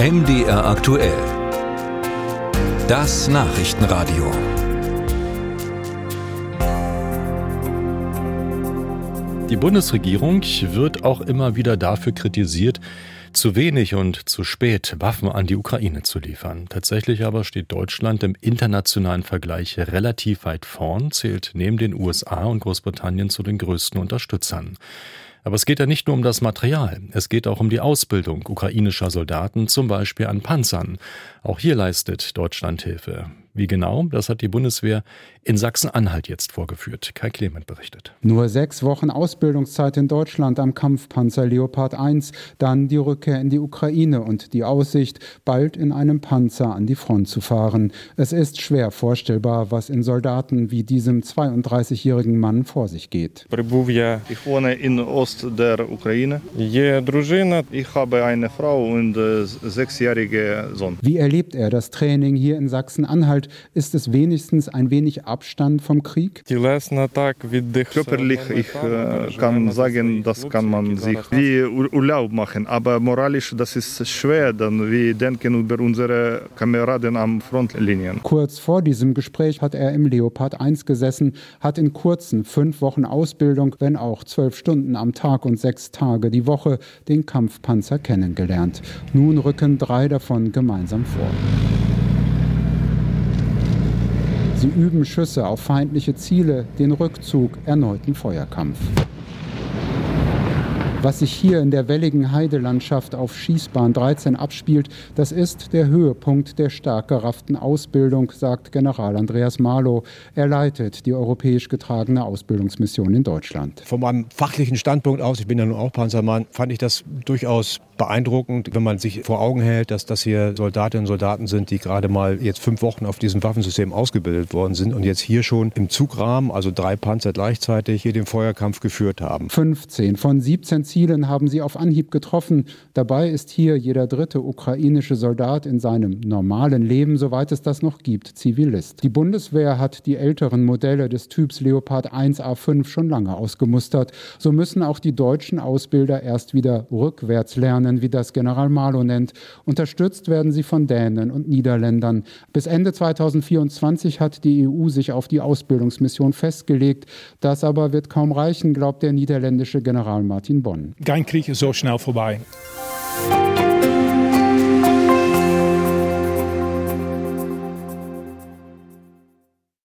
MDR aktuell. Das Nachrichtenradio. Die Bundesregierung wird auch immer wieder dafür kritisiert, zu wenig und zu spät Waffen an die Ukraine zu liefern. Tatsächlich aber steht Deutschland im internationalen Vergleich relativ weit vorn, zählt neben den USA und Großbritannien zu den größten Unterstützern. Aber es geht ja nicht nur um das Material, es geht auch um die Ausbildung ukrainischer Soldaten, zum Beispiel an Panzern. Auch hier leistet Deutschland Hilfe. Wie genau, das hat die Bundeswehr in Sachsen-Anhalt jetzt vorgeführt. Kai Clement berichtet. Nur sechs Wochen Ausbildungszeit in Deutschland am Kampfpanzer Leopard 1, dann die Rückkehr in die Ukraine und die Aussicht, bald in einem Panzer an die Front zu fahren. Es ist schwer vorstellbar, was in Soldaten wie diesem 32-jährigen Mann vor sich geht. Ich wohne in Ost der Ukraine. Ich habe eine Frau und äh, sechsjährige Sohn. Wie erlebt er das Training hier in Sachsen-Anhalt? Ist es wenigstens ein wenig Abstand vom Krieg? Körperlich, ich äh, kann sagen, das kann man sich wie Urlaub machen, aber moralisch, das ist schwer, dann wir denken über unsere Kameraden am Frontlinien. Kurz vor diesem Gespräch hat er im Leopard 1 gesessen, hat in kurzen fünf Wochen Ausbildung, wenn auch zwölf Stunden am Tag und sechs Tage die Woche, den Kampfpanzer kennengelernt. Nun rücken drei davon gemeinsam vor. Sie üben Schüsse auf feindliche Ziele, den Rückzug, erneuten Feuerkampf. Was sich hier in der welligen Heidelandschaft auf Schießbahn 13 abspielt, das ist der Höhepunkt der stark gerafften Ausbildung, sagt General Andreas Marlow. Er leitet die europäisch getragene Ausbildungsmission in Deutschland. Von meinem fachlichen Standpunkt aus, ich bin ja nun auch Panzermann, fand ich das durchaus beeindruckend, wenn man sich vor Augen hält, dass das hier Soldatinnen und Soldaten sind, die gerade mal jetzt fünf Wochen auf diesem Waffensystem ausgebildet worden sind und jetzt hier schon im Zugrahmen, also drei Panzer gleichzeitig, hier den Feuerkampf geführt haben. 15 von 17 Zielen haben sie auf Anhieb getroffen. Dabei ist hier jeder dritte ukrainische Soldat in seinem normalen Leben, soweit es das noch gibt, Zivilist. Die Bundeswehr hat die älteren Modelle des Typs Leopard 1A5 schon lange ausgemustert. So müssen auch die deutschen Ausbilder erst wieder rückwärts lernen Nationen, wie das General Malo nennt. Unterstützt werden sie von Dänen und Niederländern. Bis Ende 2024 hat die EU sich auf die Ausbildungsmission festgelegt. Das aber wird kaum reichen, glaubt der niederländische General Martin Bonn. Kein Krieg ist so schnell vorbei.